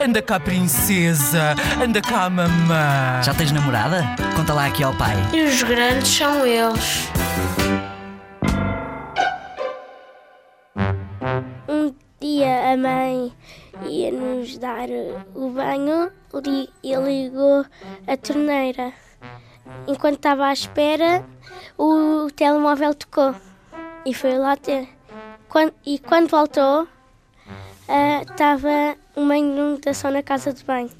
Anda cá, princesa. Anda cá, mamã. Já tens namorada? Conta lá aqui ao pai. E os grandes são eles. Um dia a mãe ia nos dar o banho e ligou a torneira. Enquanto estava à espera, o telemóvel tocou e foi lá ter. Quando, e quando voltou, estava uma inundação tá na casa de banho.